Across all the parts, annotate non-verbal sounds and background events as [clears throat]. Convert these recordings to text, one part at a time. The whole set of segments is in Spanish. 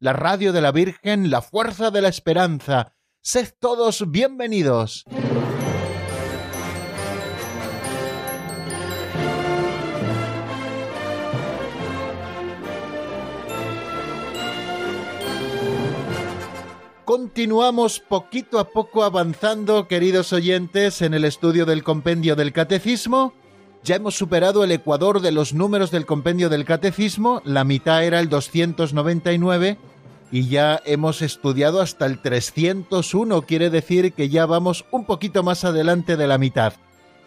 la radio de la Virgen, la fuerza de la esperanza. Sed todos bienvenidos. Continuamos poquito a poco avanzando, queridos oyentes, en el estudio del compendio del catecismo. Ya hemos superado el ecuador de los números del compendio del catecismo, la mitad era el 299 y ya hemos estudiado hasta el 301, quiere decir que ya vamos un poquito más adelante de la mitad.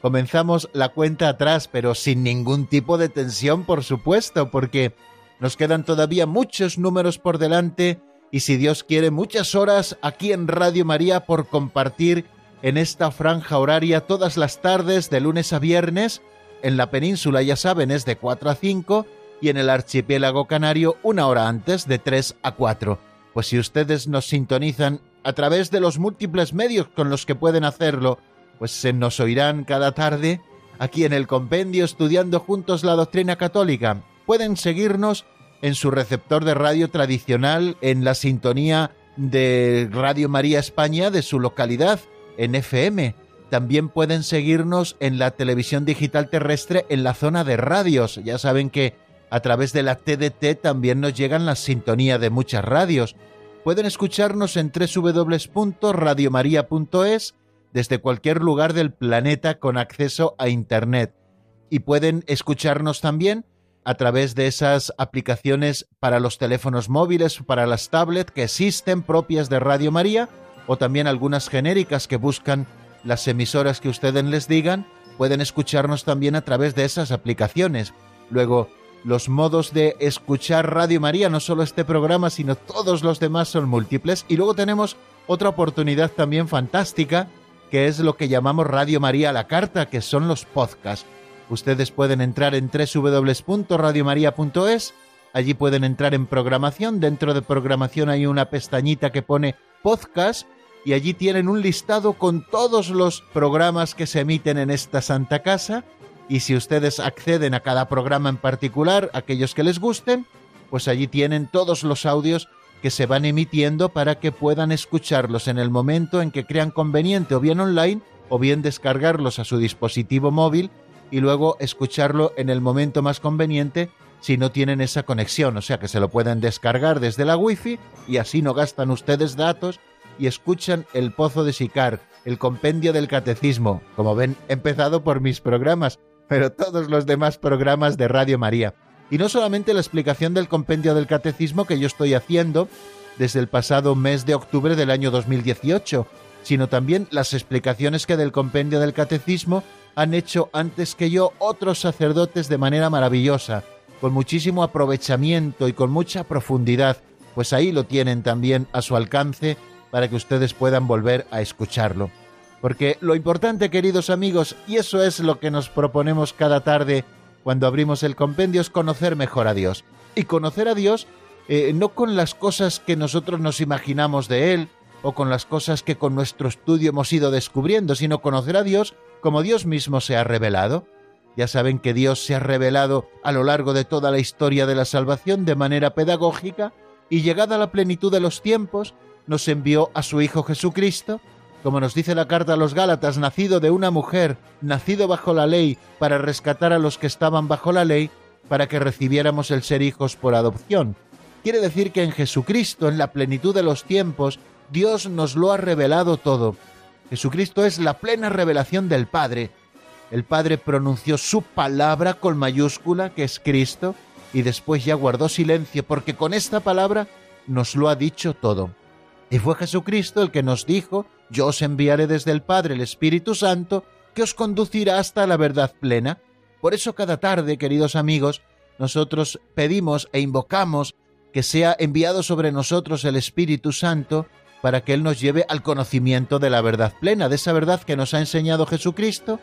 Comenzamos la cuenta atrás, pero sin ningún tipo de tensión, por supuesto, porque nos quedan todavía muchos números por delante y si Dios quiere muchas horas aquí en Radio María por compartir en esta franja horaria todas las tardes de lunes a viernes. En la península ya saben es de 4 a 5 y en el archipiélago canario una hora antes de 3 a 4. Pues si ustedes nos sintonizan a través de los múltiples medios con los que pueden hacerlo, pues se nos oirán cada tarde aquí en el compendio estudiando juntos la doctrina católica. Pueden seguirnos en su receptor de radio tradicional en la sintonía de Radio María España de su localidad, en FM. También pueden seguirnos en la televisión digital terrestre en la zona de radios. Ya saben que a través de la TDT también nos llegan las sintonías de muchas radios. Pueden escucharnos en www.radiomaria.es desde cualquier lugar del planeta con acceso a Internet. Y pueden escucharnos también a través de esas aplicaciones para los teléfonos móviles, para las tablets que existen propias de Radio María, o también algunas genéricas que buscan las emisoras que ustedes les digan, pueden escucharnos también a través de esas aplicaciones. Luego, los modos de escuchar Radio María, no solo este programa, sino todos los demás son múltiples. Y luego tenemos otra oportunidad también fantástica, que es lo que llamamos Radio María a la carta, que son los podcasts. Ustedes pueden entrar en www.radiomaria.es, allí pueden entrar en programación, dentro de programación hay una pestañita que pone podcast y allí tienen un listado con todos los programas que se emiten en esta santa casa y si ustedes acceden a cada programa en particular, aquellos que les gusten, pues allí tienen todos los audios que se van emitiendo para que puedan escucharlos en el momento en que crean conveniente o bien online o bien descargarlos a su dispositivo móvil y luego escucharlo en el momento más conveniente si no tienen esa conexión, o sea que se lo pueden descargar desde la wifi y así no gastan ustedes datos y escuchan el Pozo de Sicar, el compendio del catecismo, como ven, empezado por mis programas, pero todos los demás programas de Radio María. Y no solamente la explicación del compendio del catecismo que yo estoy haciendo desde el pasado mes de octubre del año 2018, sino también las explicaciones que del compendio del catecismo han hecho antes que yo otros sacerdotes de manera maravillosa, con muchísimo aprovechamiento y con mucha profundidad, pues ahí lo tienen también a su alcance para que ustedes puedan volver a escucharlo. Porque lo importante, queridos amigos, y eso es lo que nos proponemos cada tarde cuando abrimos el compendio, es conocer mejor a Dios. Y conocer a Dios eh, no con las cosas que nosotros nos imaginamos de Él, o con las cosas que con nuestro estudio hemos ido descubriendo, sino conocer a Dios como Dios mismo se ha revelado. Ya saben que Dios se ha revelado a lo largo de toda la historia de la salvación de manera pedagógica y llegada a la plenitud de los tiempos, nos envió a su Hijo Jesucristo, como nos dice la carta a los Gálatas, nacido de una mujer, nacido bajo la ley, para rescatar a los que estaban bajo la ley, para que recibiéramos el ser hijos por adopción. Quiere decir que en Jesucristo, en la plenitud de los tiempos, Dios nos lo ha revelado todo, Jesucristo es la plena revelación del Padre. El Padre pronunció su palabra con mayúscula, que es Cristo, y después ya guardó silencio, porque con esta palabra nos lo ha dicho todo. Y fue Jesucristo el que nos dijo, yo os enviaré desde el Padre el Espíritu Santo, que os conducirá hasta la verdad plena. Por eso cada tarde, queridos amigos, nosotros pedimos e invocamos que sea enviado sobre nosotros el Espíritu Santo para que Él nos lleve al conocimiento de la verdad plena, de esa verdad que nos ha enseñado Jesucristo,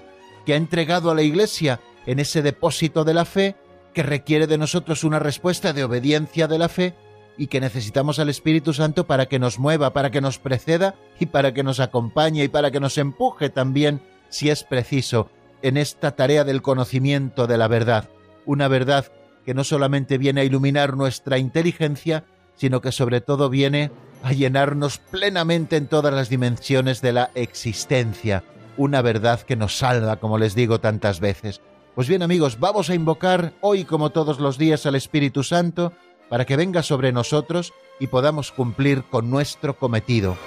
que ha entregado a la Iglesia en ese depósito de la fe, que requiere de nosotros una respuesta de obediencia de la fe y que necesitamos al Espíritu Santo para que nos mueva, para que nos preceda y para que nos acompañe y para que nos empuje también, si es preciso, en esta tarea del conocimiento de la verdad, una verdad que no solamente viene a iluminar nuestra inteligencia, sino que sobre todo viene a llenarnos plenamente en todas las dimensiones de la existencia, una verdad que nos salva, como les digo tantas veces. Pues bien amigos, vamos a invocar hoy como todos los días al Espíritu Santo para que venga sobre nosotros y podamos cumplir con nuestro cometido.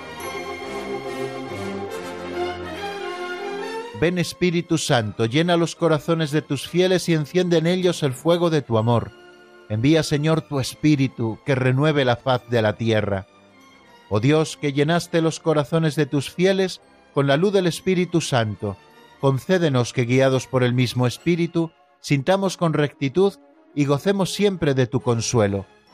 Ven Espíritu Santo, llena los corazones de tus fieles y enciende en ellos el fuego de tu amor. Envía Señor tu Espíritu, que renueve la faz de la tierra. Oh Dios, que llenaste los corazones de tus fieles con la luz del Espíritu Santo, concédenos que guiados por el mismo Espíritu, sintamos con rectitud y gocemos siempre de tu consuelo.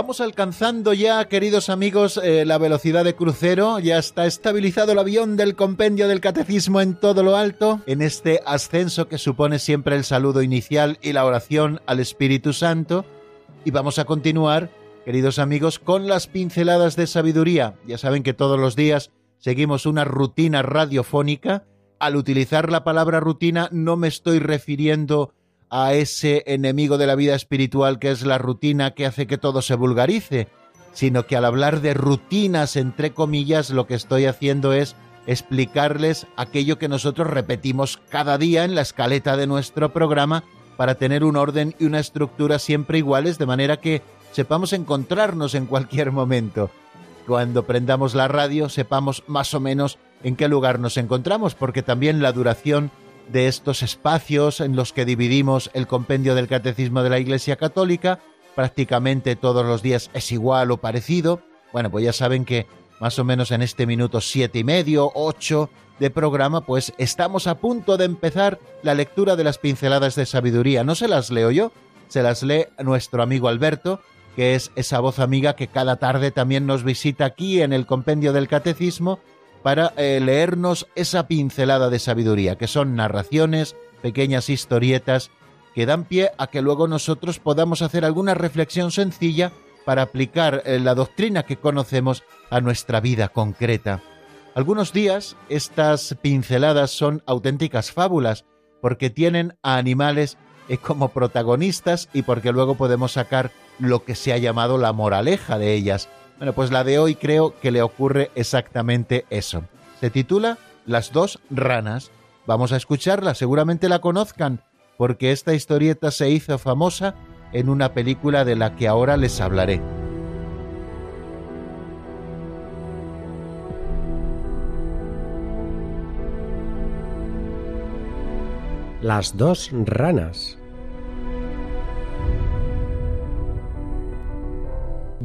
Vamos alcanzando ya, queridos amigos, eh, la velocidad de crucero. Ya está estabilizado el avión del compendio del catecismo en todo lo alto, en este ascenso que supone siempre el saludo inicial y la oración al Espíritu Santo. Y vamos a continuar, queridos amigos, con las pinceladas de sabiduría. Ya saben que todos los días seguimos una rutina radiofónica. Al utilizar la palabra rutina no me estoy refiriendo a ese enemigo de la vida espiritual que es la rutina que hace que todo se vulgarice, sino que al hablar de rutinas, entre comillas, lo que estoy haciendo es explicarles aquello que nosotros repetimos cada día en la escaleta de nuestro programa para tener un orden y una estructura siempre iguales, de manera que sepamos encontrarnos en cualquier momento. Cuando prendamos la radio sepamos más o menos en qué lugar nos encontramos, porque también la duración de estos espacios en los que dividimos el compendio del Catecismo de la Iglesia Católica. Prácticamente todos los días es igual o parecido. Bueno, pues ya saben que más o menos en este minuto siete y medio, ocho de programa, pues estamos a punto de empezar la lectura de las pinceladas de sabiduría. No se las leo yo, se las lee nuestro amigo Alberto, que es esa voz amiga que cada tarde también nos visita aquí en el compendio del Catecismo para eh, leernos esa pincelada de sabiduría, que son narraciones, pequeñas historietas, que dan pie a que luego nosotros podamos hacer alguna reflexión sencilla para aplicar eh, la doctrina que conocemos a nuestra vida concreta. Algunos días estas pinceladas son auténticas fábulas, porque tienen a animales eh, como protagonistas y porque luego podemos sacar lo que se ha llamado la moraleja de ellas, bueno, pues la de hoy creo que le ocurre exactamente eso. Se titula Las dos ranas. Vamos a escucharla, seguramente la conozcan, porque esta historieta se hizo famosa en una película de la que ahora les hablaré. Las dos ranas.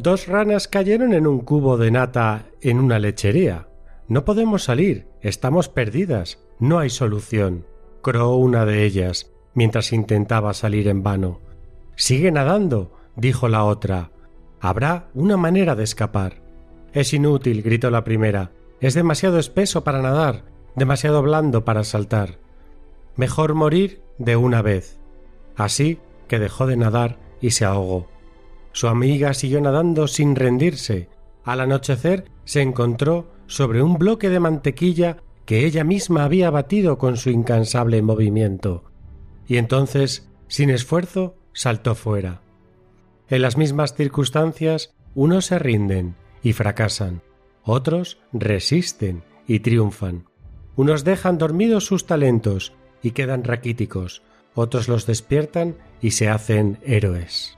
Dos ranas cayeron en un cubo de nata en una lechería. No podemos salir, estamos perdidas, no hay solución, croó una de ellas, mientras intentaba salir en vano. Sigue nadando, dijo la otra. Habrá una manera de escapar. Es inútil, gritó la primera. Es demasiado espeso para nadar, demasiado blando para saltar. Mejor morir de una vez. Así que dejó de nadar y se ahogó. Su amiga siguió nadando sin rendirse. Al anochecer se encontró sobre un bloque de mantequilla que ella misma había batido con su incansable movimiento. Y entonces, sin esfuerzo, saltó fuera. En las mismas circunstancias, unos se rinden y fracasan, otros resisten y triunfan. Unos dejan dormidos sus talentos y quedan raquíticos, otros los despiertan y se hacen héroes.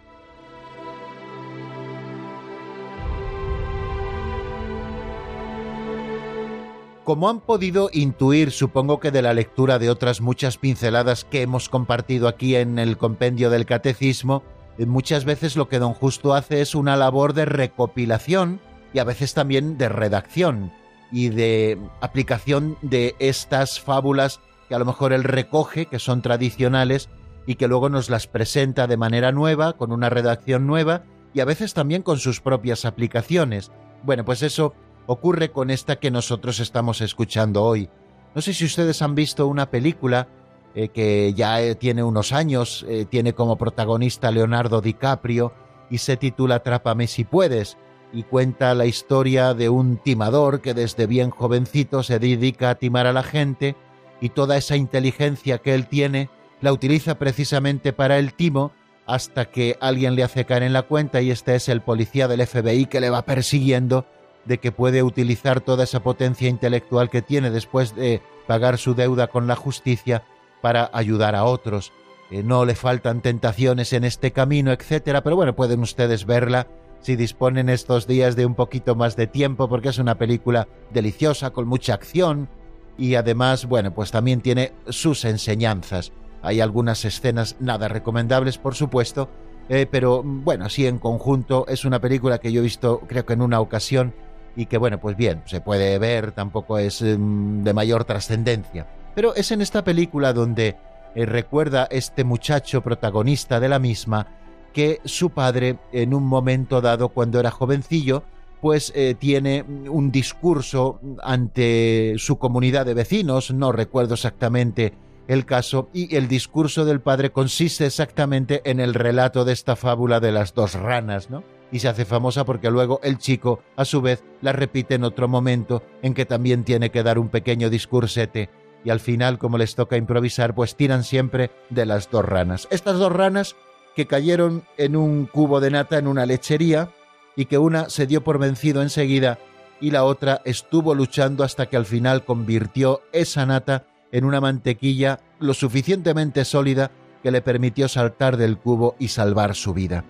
Como han podido intuir, supongo que de la lectura de otras muchas pinceladas que hemos compartido aquí en el compendio del catecismo, eh, muchas veces lo que don Justo hace es una labor de recopilación y a veces también de redacción y de aplicación de estas fábulas que a lo mejor él recoge, que son tradicionales, y que luego nos las presenta de manera nueva, con una redacción nueva, y a veces también con sus propias aplicaciones. Bueno, pues eso ocurre con esta que nosotros estamos escuchando hoy. No sé si ustedes han visto una película eh, que ya eh, tiene unos años, eh, tiene como protagonista Leonardo DiCaprio y se titula Atrápame si puedes y cuenta la historia de un timador que desde bien jovencito se dedica a timar a la gente y toda esa inteligencia que él tiene la utiliza precisamente para el timo hasta que alguien le hace caer en la cuenta y este es el policía del FBI que le va persiguiendo de que puede utilizar toda esa potencia intelectual que tiene después de pagar su deuda con la justicia para ayudar a otros. Eh, no le faltan tentaciones en este camino, etcétera, pero bueno, pueden ustedes verla si disponen estos días de un poquito más de tiempo, porque es una película deliciosa, con mucha acción, y además, bueno, pues también tiene sus enseñanzas. Hay algunas escenas nada recomendables, por supuesto, eh, pero bueno, así en conjunto es una película que yo he visto creo que en una ocasión y que bueno, pues bien, se puede ver, tampoco es mm, de mayor trascendencia. Pero es en esta película donde eh, recuerda este muchacho protagonista de la misma que su padre en un momento dado cuando era jovencillo pues eh, tiene un discurso ante su comunidad de vecinos, no recuerdo exactamente el caso, y el discurso del padre consiste exactamente en el relato de esta fábula de las dos ranas, ¿no? Y se hace famosa porque luego el chico, a su vez, la repite en otro momento en que también tiene que dar un pequeño discursete y al final, como les toca improvisar, pues tiran siempre de las dos ranas. Estas dos ranas que cayeron en un cubo de nata en una lechería y que una se dio por vencido enseguida y la otra estuvo luchando hasta que al final convirtió esa nata en una mantequilla lo suficientemente sólida que le permitió saltar del cubo y salvar su vida.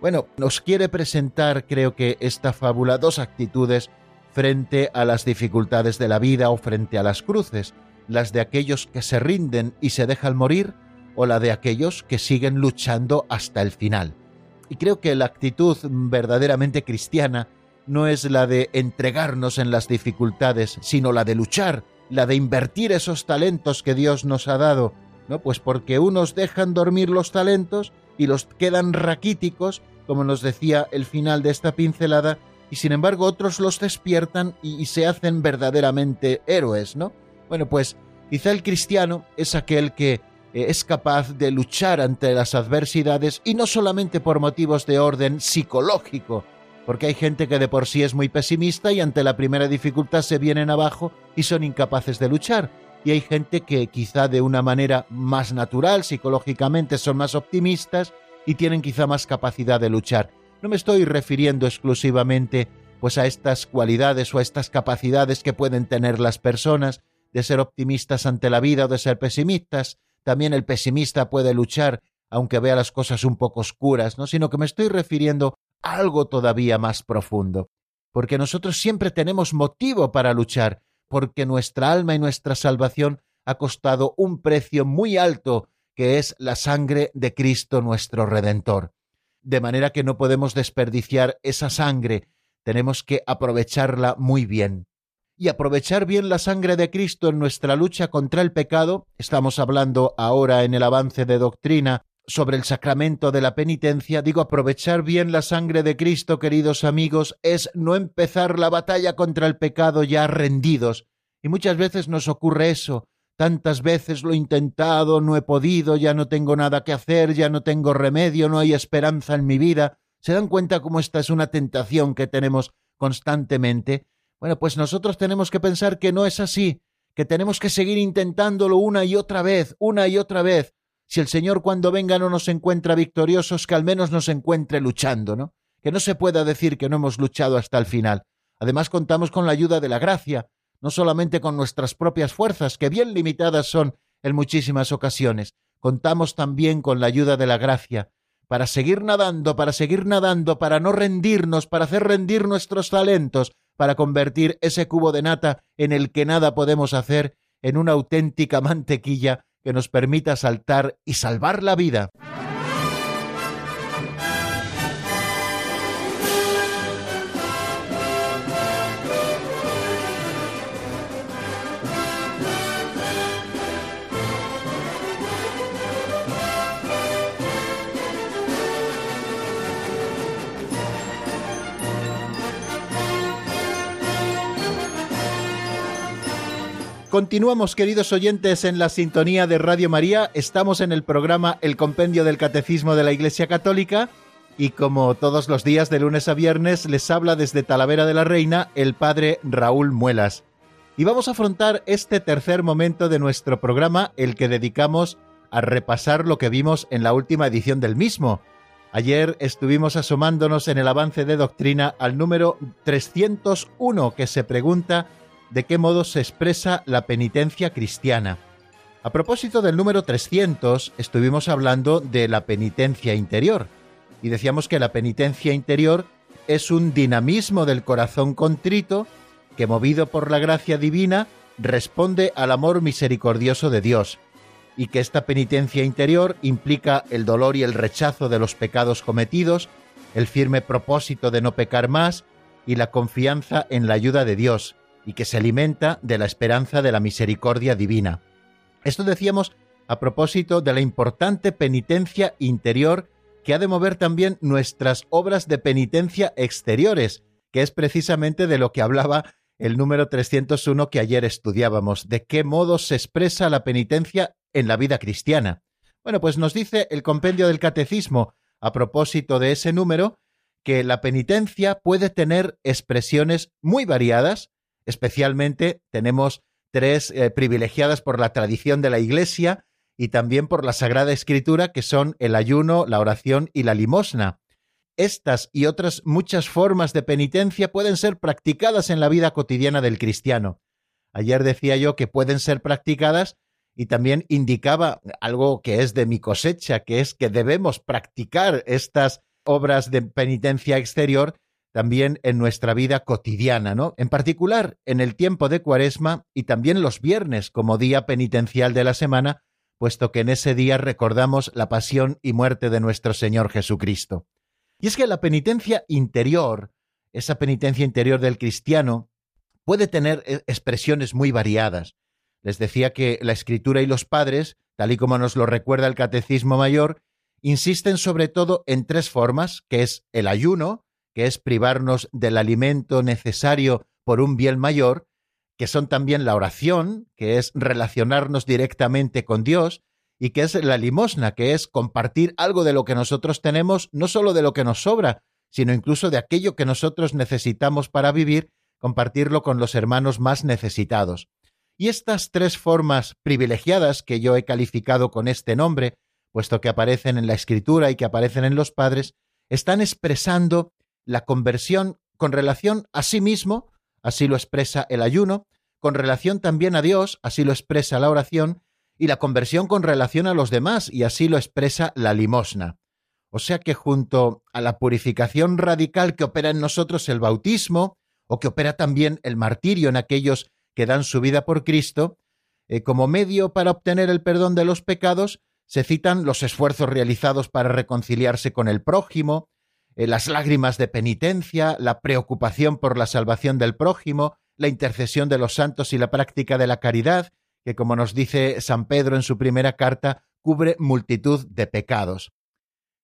Bueno, nos quiere presentar, creo que esta fábula, dos actitudes frente a las dificultades de la vida o frente a las cruces, las de aquellos que se rinden y se dejan morir o la de aquellos que siguen luchando hasta el final. Y creo que la actitud verdaderamente cristiana no es la de entregarnos en las dificultades, sino la de luchar, la de invertir esos talentos que Dios nos ha dado, ¿no? Pues porque unos dejan dormir los talentos y los quedan raquíticos, como nos decía el final de esta pincelada, y sin embargo otros los despiertan y, y se hacen verdaderamente héroes, ¿no? Bueno, pues quizá el cristiano es aquel que eh, es capaz de luchar ante las adversidades y no solamente por motivos de orden psicológico, porque hay gente que de por sí es muy pesimista y ante la primera dificultad se vienen abajo y son incapaces de luchar. Y hay gente que quizá de una manera más natural, psicológicamente, son más optimistas y tienen quizá más capacidad de luchar. No me estoy refiriendo exclusivamente pues a estas cualidades o a estas capacidades que pueden tener las personas de ser optimistas ante la vida o de ser pesimistas, también el pesimista puede luchar aunque vea las cosas un poco oscuras, ¿no? Sino que me estoy refiriendo a algo todavía más profundo. Porque nosotros siempre tenemos motivo para luchar, porque nuestra alma y nuestra salvación ha costado un precio muy alto, que es la sangre de Cristo nuestro Redentor. De manera que no podemos desperdiciar esa sangre, tenemos que aprovecharla muy bien y aprovechar bien la sangre de Cristo en nuestra lucha contra el pecado, estamos hablando ahora en el avance de doctrina sobre el sacramento de la penitencia, digo aprovechar bien la sangre de Cristo, queridos amigos, es no empezar la batalla contra el pecado ya rendidos. Y muchas veces nos ocurre eso. Tantas veces lo he intentado, no he podido, ya no tengo nada que hacer, ya no tengo remedio, no hay esperanza en mi vida. ¿Se dan cuenta cómo esta es una tentación que tenemos constantemente? Bueno, pues nosotros tenemos que pensar que no es así, que tenemos que seguir intentándolo una y otra vez, una y otra vez. Si el Señor cuando venga no nos encuentra victoriosos, que al menos nos encuentre luchando, ¿no? Que no se pueda decir que no hemos luchado hasta el final. Además contamos con la ayuda de la gracia, no solamente con nuestras propias fuerzas, que bien limitadas son en muchísimas ocasiones, contamos también con la ayuda de la gracia, para seguir nadando, para seguir nadando, para no rendirnos, para hacer rendir nuestros talentos, para convertir ese cubo de nata en el que nada podemos hacer en una auténtica mantequilla que nos permita saltar y salvar la vida. Continuamos, queridos oyentes, en la sintonía de Radio María. Estamos en el programa El Compendio del Catecismo de la Iglesia Católica y como todos los días de lunes a viernes les habla desde Talavera de la Reina el padre Raúl Muelas. Y vamos a afrontar este tercer momento de nuestro programa, el que dedicamos a repasar lo que vimos en la última edición del mismo. Ayer estuvimos asomándonos en el avance de doctrina al número 301 que se pregunta de qué modo se expresa la penitencia cristiana. A propósito del número 300, estuvimos hablando de la penitencia interior, y decíamos que la penitencia interior es un dinamismo del corazón contrito que, movido por la gracia divina, responde al amor misericordioso de Dios, y que esta penitencia interior implica el dolor y el rechazo de los pecados cometidos, el firme propósito de no pecar más y la confianza en la ayuda de Dios, y que se alimenta de la esperanza de la misericordia divina. Esto decíamos a propósito de la importante penitencia interior que ha de mover también nuestras obras de penitencia exteriores, que es precisamente de lo que hablaba el número 301 que ayer estudiábamos, de qué modo se expresa la penitencia en la vida cristiana. Bueno, pues nos dice el compendio del catecismo, a propósito de ese número, que la penitencia puede tener expresiones muy variadas Especialmente tenemos tres eh, privilegiadas por la tradición de la Iglesia y también por la Sagrada Escritura, que son el ayuno, la oración y la limosna. Estas y otras muchas formas de penitencia pueden ser practicadas en la vida cotidiana del cristiano. Ayer decía yo que pueden ser practicadas y también indicaba algo que es de mi cosecha, que es que debemos practicar estas obras de penitencia exterior también en nuestra vida cotidiana, ¿no? En particular en el tiempo de Cuaresma y también los viernes como día penitencial de la semana, puesto que en ese día recordamos la pasión y muerte de nuestro Señor Jesucristo. Y es que la penitencia interior, esa penitencia interior del cristiano, puede tener eh, expresiones muy variadas. Les decía que la Escritura y los padres, tal y como nos lo recuerda el Catecismo Mayor, insisten sobre todo en tres formas, que es el ayuno, que es privarnos del alimento necesario por un bien mayor, que son también la oración, que es relacionarnos directamente con Dios, y que es la limosna, que es compartir algo de lo que nosotros tenemos, no solo de lo que nos sobra, sino incluso de aquello que nosotros necesitamos para vivir, compartirlo con los hermanos más necesitados. Y estas tres formas privilegiadas que yo he calificado con este nombre, puesto que aparecen en la Escritura y que aparecen en los padres, están expresando la conversión con relación a sí mismo, así lo expresa el ayuno, con relación también a Dios, así lo expresa la oración, y la conversión con relación a los demás, y así lo expresa la limosna. O sea que junto a la purificación radical que opera en nosotros el bautismo, o que opera también el martirio en aquellos que dan su vida por Cristo, eh, como medio para obtener el perdón de los pecados, se citan los esfuerzos realizados para reconciliarse con el prójimo, eh, las lágrimas de penitencia, la preocupación por la salvación del prójimo, la intercesión de los santos y la práctica de la caridad, que como nos dice San Pedro en su primera carta, cubre multitud de pecados.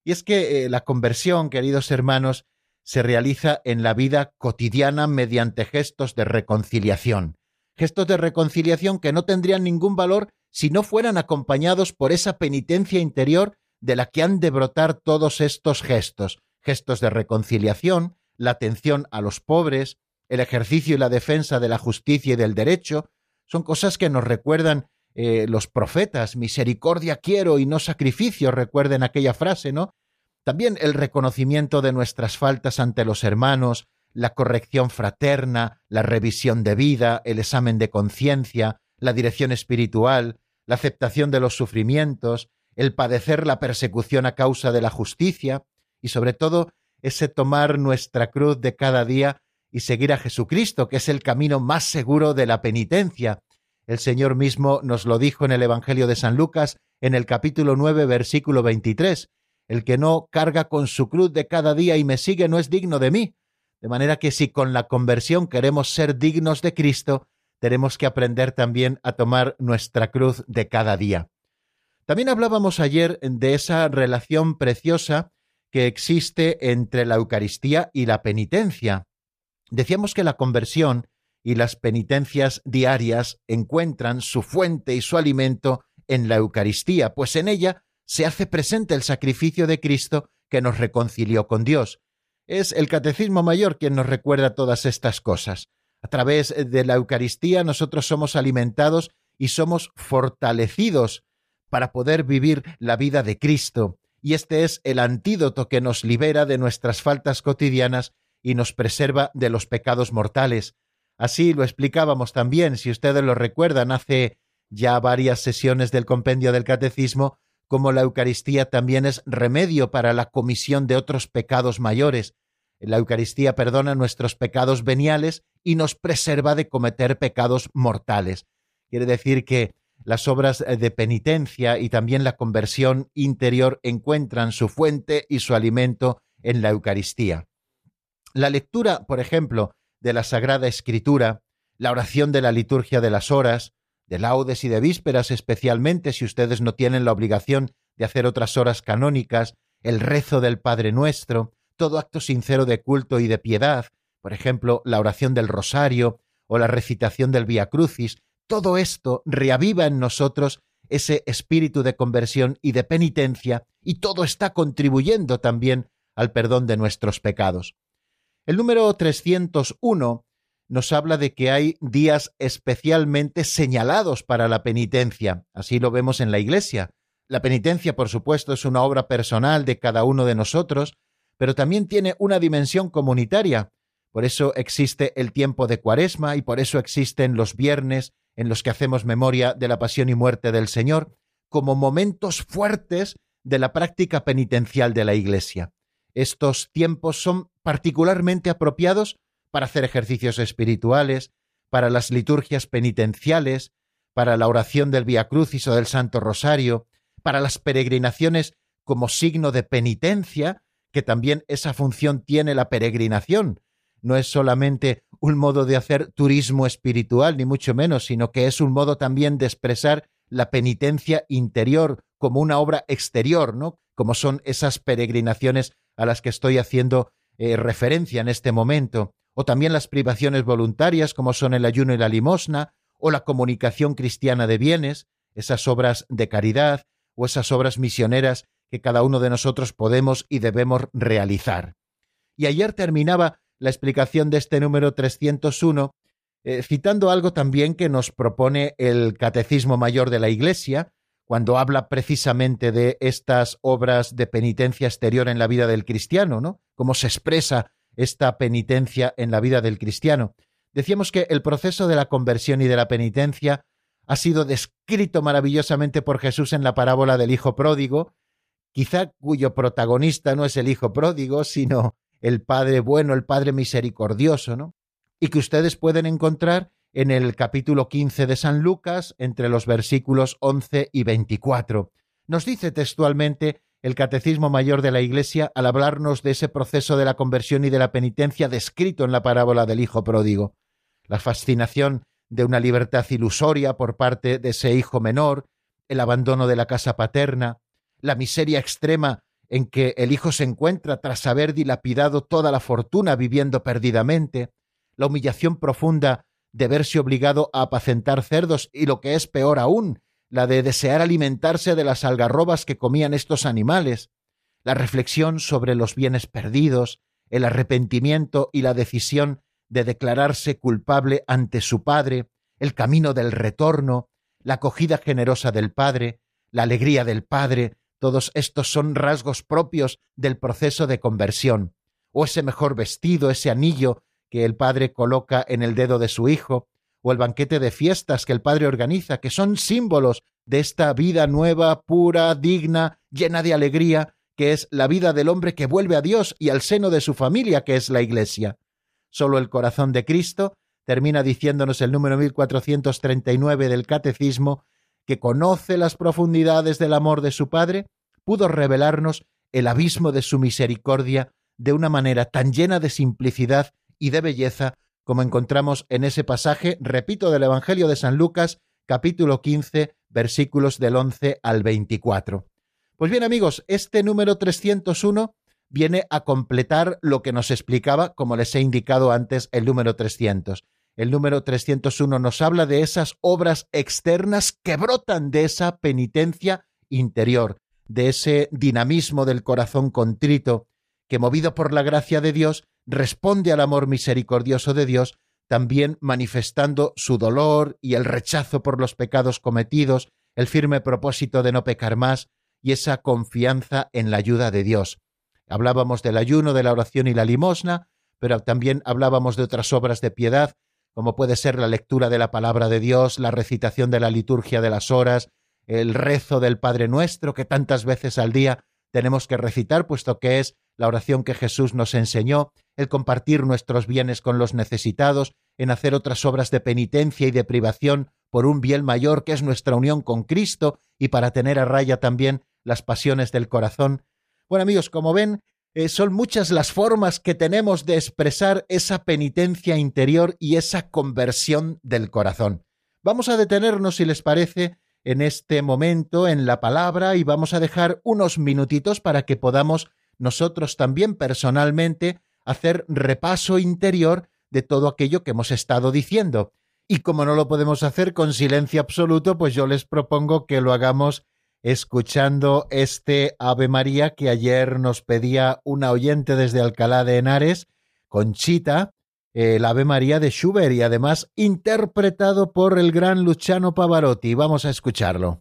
Y es que eh, la conversión, queridos hermanos, se realiza en la vida cotidiana mediante gestos de reconciliación, gestos de reconciliación que no tendrían ningún valor si no fueran acompañados por esa penitencia interior de la que han de brotar todos estos gestos, gestos de reconciliación, la atención a los pobres, el ejercicio y la defensa de la justicia y del derecho, son cosas que nos recuerdan eh, los profetas, misericordia quiero y no sacrificio, recuerden aquella frase, ¿no? También el reconocimiento de nuestras faltas ante los hermanos, la corrección fraterna, la revisión de vida, el examen de conciencia, la dirección espiritual, la aceptación de los sufrimientos, el padecer la persecución a causa de la justicia, y sobre todo ese tomar nuestra cruz de cada día y seguir a Jesucristo, que es el camino más seguro de la penitencia. El Señor mismo nos lo dijo en el Evangelio de San Lucas, en el capítulo 9, versículo 23. El que no carga con su cruz de cada día y me sigue no es digno de mí. De manera que si con la conversión queremos ser dignos de Cristo, tenemos que aprender también a tomar nuestra cruz de cada día. También hablábamos ayer de esa relación preciosa que existe entre la Eucaristía y la penitencia. Decíamos que la conversión y las penitencias diarias encuentran su fuente y su alimento en la Eucaristía, pues en ella se hace presente el sacrificio de Cristo que nos reconcilió con Dios. Es el Catecismo Mayor quien nos recuerda todas estas cosas. A través de la Eucaristía nosotros somos alimentados y somos fortalecidos para poder vivir la vida de Cristo, y este es el antídoto que nos libera de nuestras faltas cotidianas y nos preserva de los pecados mortales. Así lo explicábamos también, si ustedes lo recuerdan, hace ya varias sesiones del compendio del Catecismo, como la Eucaristía también es remedio para la comisión de otros pecados mayores. La Eucaristía perdona nuestros pecados veniales y nos preserva de cometer pecados mortales. Quiere decir que las obras de penitencia y también la conversión interior encuentran su fuente y su alimento en la Eucaristía. La lectura, por ejemplo, de la Sagrada Escritura, la oración de la liturgia de las horas, de laudes y de vísperas especialmente si ustedes no tienen la obligación de hacer otras horas canónicas, el rezo del Padre Nuestro, todo acto sincero de culto y de piedad, por ejemplo, la oración del rosario o la recitación del Via Crucis, todo esto reaviva en nosotros ese espíritu de conversión y de penitencia, y todo está contribuyendo también al perdón de nuestros pecados. El número 301 nos habla de que hay días especialmente señalados para la penitencia. Así lo vemos en la Iglesia. La penitencia, por supuesto, es una obra personal de cada uno de nosotros, pero también tiene una dimensión comunitaria. Por eso existe el tiempo de Cuaresma y por eso existen los viernes en los que hacemos memoria de la pasión y muerte del Señor, como momentos fuertes de la práctica penitencial de la Iglesia. Estos tiempos son particularmente apropiados para hacer ejercicios espirituales, para las liturgias penitenciales, para la oración del Via Crucis o del Santo Rosario, para las peregrinaciones como signo de penitencia, que también esa función tiene la peregrinación, no es solamente un modo de hacer turismo espiritual, ni mucho menos, sino que es un modo también de expresar la penitencia interior como una obra exterior, ¿no? Como son esas peregrinaciones a las que estoy haciendo eh, referencia en este momento, o también las privaciones voluntarias, como son el ayuno y la limosna, o la comunicación cristiana de bienes, esas obras de caridad, o esas obras misioneras que cada uno de nosotros podemos y debemos realizar. Y ayer terminaba la explicación de este número 301, eh, citando algo también que nos propone el Catecismo Mayor de la Iglesia, cuando habla precisamente de estas obras de penitencia exterior en la vida del cristiano, ¿no? Cómo se expresa esta penitencia en la vida del cristiano. Decíamos que el proceso de la conversión y de la penitencia ha sido descrito maravillosamente por Jesús en la parábola del Hijo Pródigo, quizá cuyo protagonista no es el Hijo Pródigo, sino el Padre bueno, el Padre misericordioso, ¿no? Y que ustedes pueden encontrar en el capítulo 15 de San Lucas, entre los versículos 11 y 24. Nos dice textualmente el Catecismo Mayor de la Iglesia al hablarnos de ese proceso de la conversión y de la penitencia descrito en la parábola del Hijo pródigo. La fascinación de una libertad ilusoria por parte de ese hijo menor, el abandono de la casa paterna, la miseria extrema en que el hijo se encuentra tras haber dilapidado toda la fortuna viviendo perdidamente, la humillación profunda de verse obligado a apacentar cerdos y lo que es peor aún, la de desear alimentarse de las algarrobas que comían estos animales, la reflexión sobre los bienes perdidos, el arrepentimiento y la decisión de declararse culpable ante su padre, el camino del retorno, la acogida generosa del padre, la alegría del padre, todos estos son rasgos propios del proceso de conversión, o ese mejor vestido, ese anillo que el padre coloca en el dedo de su hijo, o el banquete de fiestas que el padre organiza, que son símbolos de esta vida nueva, pura, digna, llena de alegría, que es la vida del hombre que vuelve a Dios y al seno de su familia, que es la Iglesia. solo el corazón de Cristo, termina diciéndonos el número 1439 del Catecismo, que conoce las profundidades del amor de su Padre, pudo revelarnos el abismo de su misericordia de una manera tan llena de simplicidad y de belleza como encontramos en ese pasaje, repito, del Evangelio de San Lucas, capítulo 15, versículos del 11 al 24. Pues bien amigos, este número 301 viene a completar lo que nos explicaba, como les he indicado antes, el número 300. El número 301 nos habla de esas obras externas que brotan de esa penitencia interior, de ese dinamismo del corazón contrito, que movido por la gracia de Dios, responde al amor misericordioso de Dios, también manifestando su dolor y el rechazo por los pecados cometidos, el firme propósito de no pecar más y esa confianza en la ayuda de Dios. Hablábamos del ayuno, de la oración y la limosna, pero también hablábamos de otras obras de piedad, como puede ser la lectura de la palabra de Dios, la recitación de la liturgia de las horas, el rezo del Padre Nuestro, que tantas veces al día tenemos que recitar, puesto que es la oración que Jesús nos enseñó, el compartir nuestros bienes con los necesitados, en hacer otras obras de penitencia y de privación por un bien mayor que es nuestra unión con Cristo y para tener a raya también las pasiones del corazón. Bueno amigos, como ven, eh, son muchas las formas que tenemos de expresar esa penitencia interior y esa conversión del corazón. Vamos a detenernos, si les parece, en este momento en la palabra y vamos a dejar unos minutitos para que podamos nosotros también personalmente hacer repaso interior de todo aquello que hemos estado diciendo. Y como no lo podemos hacer con silencio absoluto, pues yo les propongo que lo hagamos escuchando este Ave María que ayer nos pedía una oyente desde Alcalá de Henares, Conchita, el Ave María de Schubert y además interpretado por el gran Luciano Pavarotti. Vamos a escucharlo.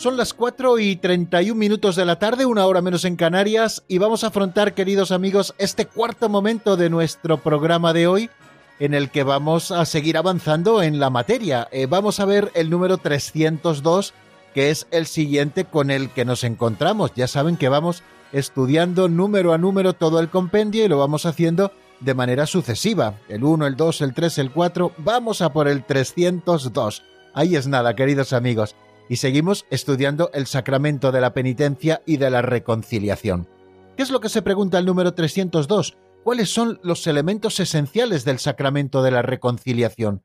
Son las 4 y 31 minutos de la tarde, una hora menos en Canarias, y vamos a afrontar, queridos amigos, este cuarto momento de nuestro programa de hoy, en el que vamos a seguir avanzando en la materia. Eh, vamos a ver el número 302, que es el siguiente con el que nos encontramos. Ya saben que vamos estudiando número a número todo el compendio y lo vamos haciendo de manera sucesiva. El 1, el 2, el 3, el 4. Vamos a por el 302. Ahí es nada, queridos amigos y seguimos estudiando el sacramento de la penitencia y de la reconciliación. ¿Qué es lo que se pregunta el número 302? ¿Cuáles son los elementos esenciales del sacramento de la reconciliación?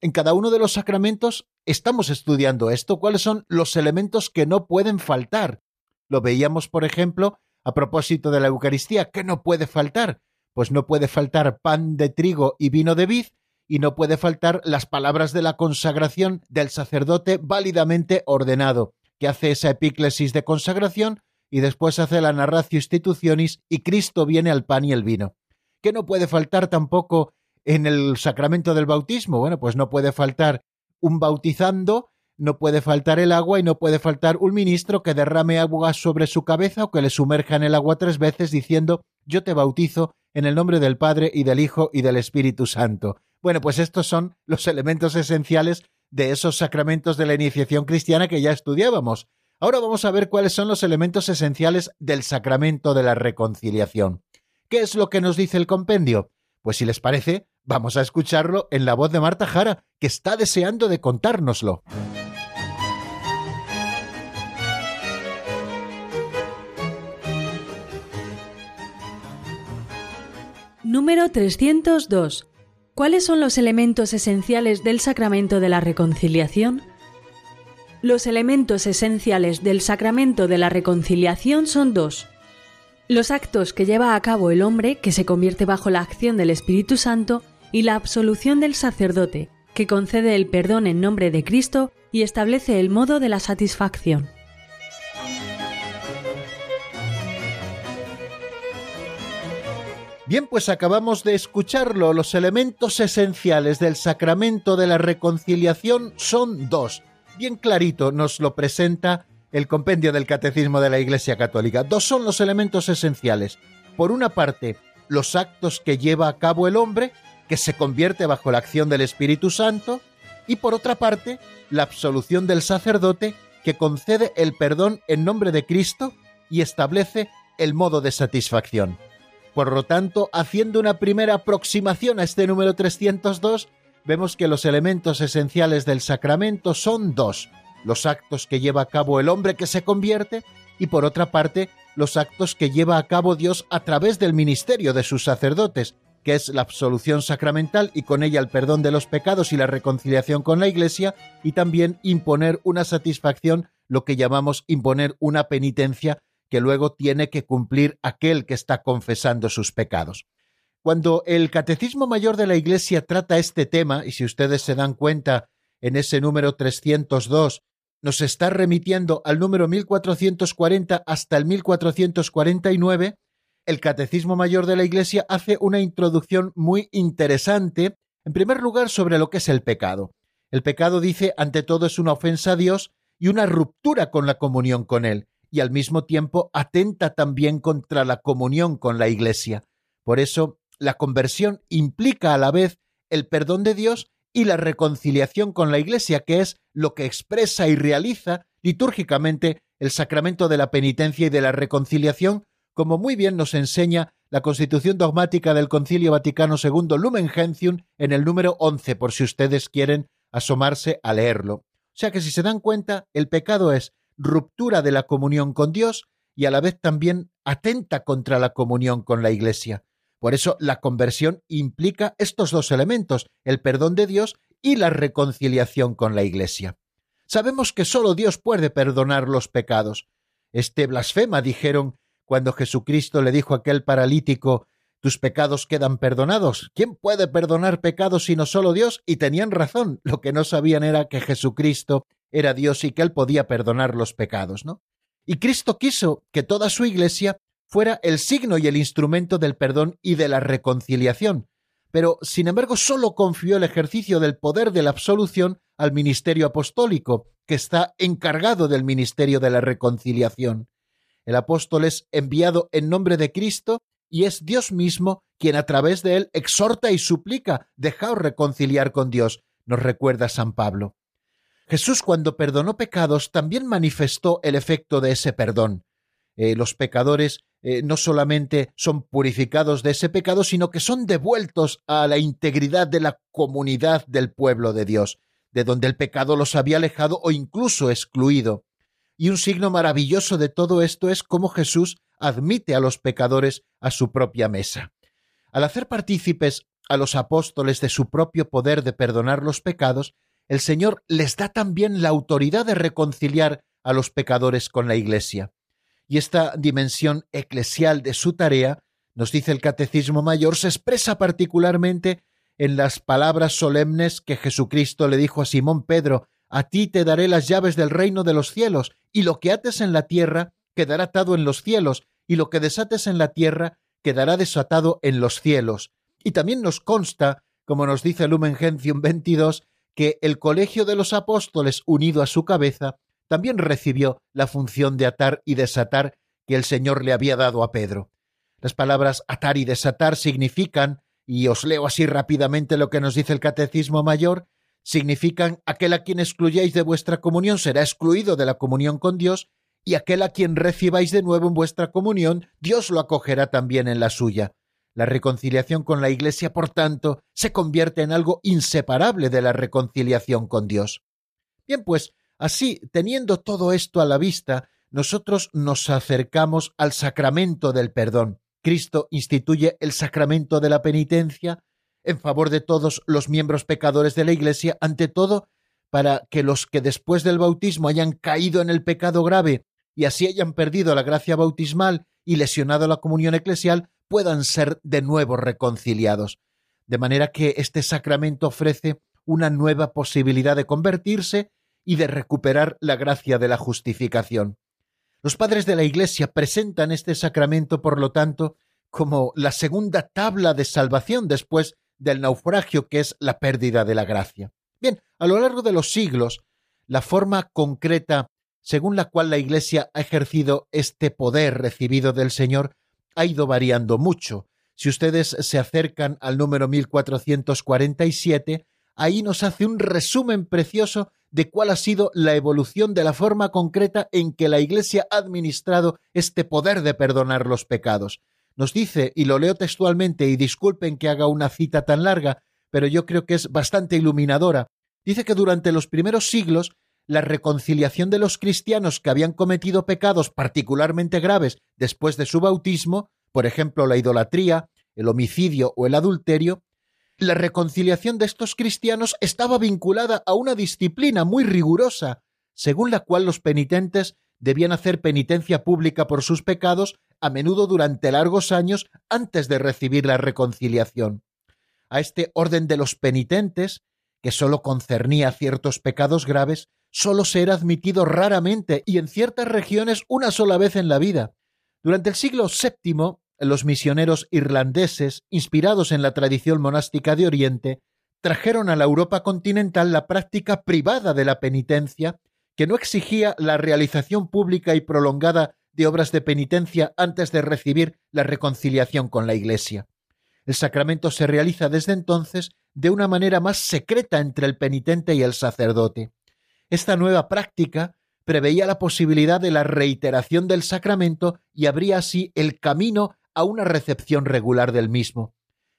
En cada uno de los sacramentos estamos estudiando esto, cuáles son los elementos que no pueden faltar. Lo veíamos, por ejemplo, a propósito de la Eucaristía, ¿qué no puede faltar? Pues no puede faltar pan de trigo y vino de vid, y no puede faltar las palabras de la consagración del sacerdote válidamente ordenado, que hace esa epíclesis de consagración y después hace la narratio institutionis y Cristo viene al pan y el vino. ¿Qué no puede faltar tampoco en el sacramento del bautismo? Bueno, pues no puede faltar un bautizando, no puede faltar el agua y no puede faltar un ministro que derrame agua sobre su cabeza o que le sumerja en el agua tres veces diciendo yo te bautizo en el nombre del Padre y del Hijo y del Espíritu Santo. Bueno, pues estos son los elementos esenciales de esos sacramentos de la iniciación cristiana que ya estudiábamos. Ahora vamos a ver cuáles son los elementos esenciales del sacramento de la reconciliación. ¿Qué es lo que nos dice el compendio? Pues si les parece, vamos a escucharlo en la voz de Marta Jara, que está deseando de contárnoslo. Número 302. ¿Cuáles son los elementos esenciales del sacramento de la reconciliación? Los elementos esenciales del sacramento de la reconciliación son dos. Los actos que lleva a cabo el hombre, que se convierte bajo la acción del Espíritu Santo, y la absolución del sacerdote, que concede el perdón en nombre de Cristo y establece el modo de la satisfacción. Bien, pues acabamos de escucharlo. Los elementos esenciales del sacramento de la reconciliación son dos. Bien clarito nos lo presenta el compendio del Catecismo de la Iglesia Católica. Dos son los elementos esenciales. Por una parte, los actos que lleva a cabo el hombre, que se convierte bajo la acción del Espíritu Santo, y por otra parte, la absolución del sacerdote, que concede el perdón en nombre de Cristo y establece el modo de satisfacción. Por lo tanto, haciendo una primera aproximación a este número 302, vemos que los elementos esenciales del sacramento son dos, los actos que lleva a cabo el hombre que se convierte y por otra parte los actos que lleva a cabo Dios a través del ministerio de sus sacerdotes, que es la absolución sacramental y con ella el perdón de los pecados y la reconciliación con la Iglesia, y también imponer una satisfacción, lo que llamamos imponer una penitencia que luego tiene que cumplir aquel que está confesando sus pecados. Cuando el Catecismo Mayor de la Iglesia trata este tema, y si ustedes se dan cuenta en ese número 302, nos está remitiendo al número 1440 hasta el 1449, el Catecismo Mayor de la Iglesia hace una introducción muy interesante, en primer lugar, sobre lo que es el pecado. El pecado, dice, ante todo es una ofensa a Dios y una ruptura con la comunión con Él y al mismo tiempo atenta también contra la comunión con la Iglesia. Por eso, la conversión implica a la vez el perdón de Dios y la reconciliación con la Iglesia, que es lo que expresa y realiza litúrgicamente el sacramento de la penitencia y de la reconciliación, como muy bien nos enseña la Constitución dogmática del Concilio Vaticano II Lumen Gentium en el número 11, por si ustedes quieren asomarse a leerlo. O sea que si se dan cuenta, el pecado es ruptura de la comunión con Dios y a la vez también atenta contra la comunión con la Iglesia. Por eso la conversión implica estos dos elementos, el perdón de Dios y la reconciliación con la Iglesia. Sabemos que sólo Dios puede perdonar los pecados. Este blasfema, dijeron, cuando Jesucristo le dijo a aquel paralítico tus pecados quedan perdonados. ¿Quién puede perdonar pecados sino solo Dios? Y tenían razón. Lo que no sabían era que Jesucristo era Dios y que Él podía perdonar los pecados, ¿no? Y Cristo quiso que toda su iglesia fuera el signo y el instrumento del perdón y de la reconciliación. Pero, sin embargo, sólo confió el ejercicio del poder de la absolución al ministerio apostólico, que está encargado del ministerio de la reconciliación. El apóstol es enviado en nombre de Cristo y es Dios mismo quien a través de él exhorta y suplica, dejaos reconciliar con Dios, nos recuerda San Pablo. Jesús cuando perdonó pecados también manifestó el efecto de ese perdón. Eh, los pecadores eh, no solamente son purificados de ese pecado, sino que son devueltos a la integridad de la comunidad del pueblo de Dios, de donde el pecado los había alejado o incluso excluido. Y un signo maravilloso de todo esto es cómo Jesús admite a los pecadores a su propia mesa. Al hacer partícipes a los apóstoles de su propio poder de perdonar los pecados, el Señor les da también la autoridad de reconciliar a los pecadores con la Iglesia. Y esta dimensión eclesial de su tarea, nos dice el Catecismo Mayor, se expresa particularmente en las palabras solemnes que Jesucristo le dijo a Simón Pedro, a ti te daré las llaves del reino de los cielos, y lo que ates en la tierra quedará atado en los cielos, y lo que desates en la tierra quedará desatado en los cielos. Y también nos consta, como nos dice Lumen Gentium 22, que el colegio de los apóstoles unido a su cabeza también recibió la función de atar y desatar que el Señor le había dado a Pedro. Las palabras atar y desatar significan, y os leo así rápidamente lo que nos dice el Catecismo Mayor, significan aquel a quien excluyáis de vuestra comunión será excluido de la comunión con Dios y aquel a quien recibáis de nuevo en vuestra comunión, Dios lo acogerá también en la suya. La reconciliación con la Iglesia, por tanto, se convierte en algo inseparable de la reconciliación con Dios. Bien, pues, así, teniendo todo esto a la vista, nosotros nos acercamos al sacramento del perdón. Cristo instituye el sacramento de la penitencia en favor de todos los miembros pecadores de la Iglesia, ante todo para que los que después del bautismo hayan caído en el pecado grave y así hayan perdido la gracia bautismal y lesionado la comunión eclesial, puedan ser de nuevo reconciliados. De manera que este sacramento ofrece una nueva posibilidad de convertirse y de recuperar la gracia de la justificación. Los padres de la Iglesia presentan este sacramento, por lo tanto, como la segunda tabla de salvación después del naufragio que es la pérdida de la gracia. Bien, a lo largo de los siglos, la forma concreta según la cual la Iglesia ha ejercido este poder recibido del Señor ha ido variando mucho. Si ustedes se acercan al número 1447, ahí nos hace un resumen precioso de cuál ha sido la evolución de la forma concreta en que la Iglesia ha administrado este poder de perdonar los pecados. Nos dice, y lo leo textualmente, y disculpen que haga una cita tan larga, pero yo creo que es bastante iluminadora. Dice que durante los primeros siglos la reconciliación de los cristianos que habían cometido pecados particularmente graves después de su bautismo, por ejemplo la idolatría, el homicidio o el adulterio, la reconciliación de estos cristianos estaba vinculada a una disciplina muy rigurosa, según la cual los penitentes debían hacer penitencia pública por sus pecados a menudo durante largos años antes de recibir la reconciliación. A este orden de los penitentes, que sólo concernía ciertos pecados graves, solo ser admitido raramente y en ciertas regiones una sola vez en la vida. Durante el siglo VII, los misioneros irlandeses, inspirados en la tradición monástica de Oriente, trajeron a la Europa continental la práctica privada de la penitencia, que no exigía la realización pública y prolongada de obras de penitencia antes de recibir la reconciliación con la Iglesia. El sacramento se realiza desde entonces de una manera más secreta entre el penitente y el sacerdote. Esta nueva práctica preveía la posibilidad de la reiteración del sacramento y abría así el camino a una recepción regular del mismo.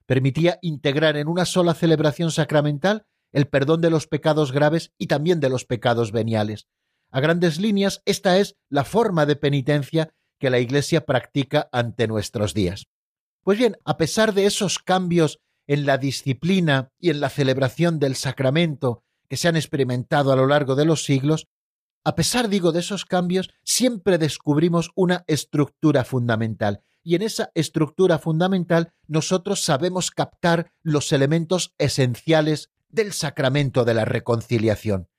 Permitía integrar en una sola celebración sacramental el perdón de los pecados graves y también de los pecados veniales. A grandes líneas, esta es la forma de penitencia que la Iglesia practica ante nuestros días. Pues bien, a pesar de esos cambios en la disciplina y en la celebración del sacramento que se han experimentado a lo largo de los siglos, a pesar, digo, de esos cambios, siempre descubrimos una estructura fundamental. Y en esa estructura fundamental nosotros sabemos captar los elementos esenciales del sacramento de la reconciliación.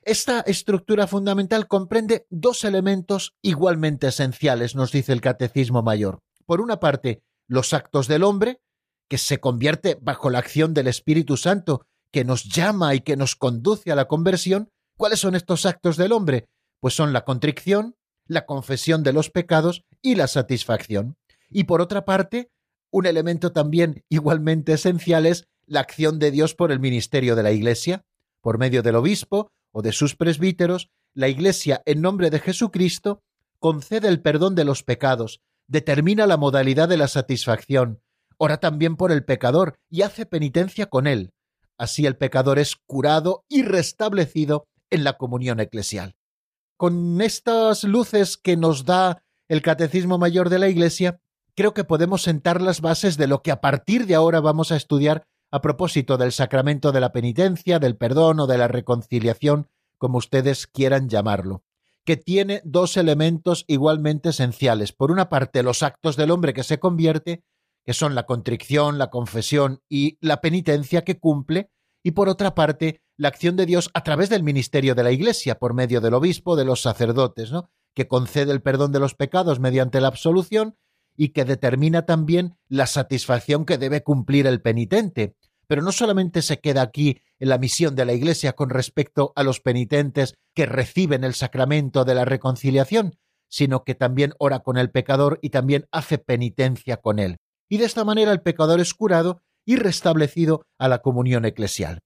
Esta estructura fundamental comprende dos elementos igualmente esenciales, nos dice el Catecismo Mayor. Por una parte, los actos del hombre, que se convierte bajo la acción del Espíritu Santo, que nos llama y que nos conduce a la conversión. ¿Cuáles son estos actos del hombre? Pues son la contrición, la confesión de los pecados y la satisfacción. Y por otra parte, un elemento también igualmente esencial es la acción de Dios por el ministerio de la Iglesia, por medio del obispo o de sus presbíteros, la Iglesia, en nombre de Jesucristo, concede el perdón de los pecados, determina la modalidad de la satisfacción, ora también por el pecador y hace penitencia con él. Así el pecador es curado y restablecido en la comunión eclesial. Con estas luces que nos da el Catecismo Mayor de la Iglesia, creo que podemos sentar las bases de lo que a partir de ahora vamos a estudiar a propósito del sacramento de la penitencia, del perdón o de la reconciliación, como ustedes quieran llamarlo, que tiene dos elementos igualmente esenciales. Por una parte, los actos del hombre que se convierte, que son la contrición, la confesión y la penitencia que cumple, y por otra parte, la acción de Dios a través del ministerio de la Iglesia, por medio del obispo, de los sacerdotes, ¿no? que concede el perdón de los pecados mediante la absolución y que determina también la satisfacción que debe cumplir el penitente. Pero no solamente se queda aquí en la misión de la Iglesia con respecto a los penitentes que reciben el sacramento de la reconciliación, sino que también ora con el pecador y también hace penitencia con él. Y de esta manera el pecador es curado y restablecido a la comunión eclesial.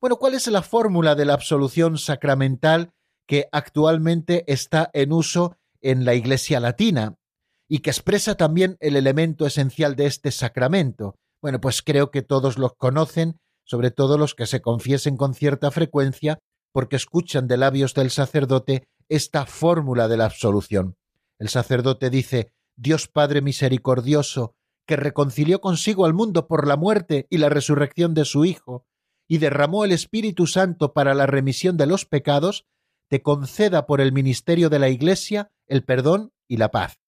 Bueno, ¿cuál es la fórmula de la absolución sacramental que actualmente está en uso en la Iglesia latina? y que expresa también el elemento esencial de este sacramento. Bueno, pues creo que todos los conocen, sobre todo los que se confiesen con cierta frecuencia, porque escuchan de labios del sacerdote esta fórmula de la absolución. El sacerdote dice Dios Padre misericordioso, que reconcilió consigo al mundo por la muerte y la resurrección de su Hijo, y derramó el Espíritu Santo para la remisión de los pecados, te conceda por el ministerio de la Iglesia el perdón y la paz.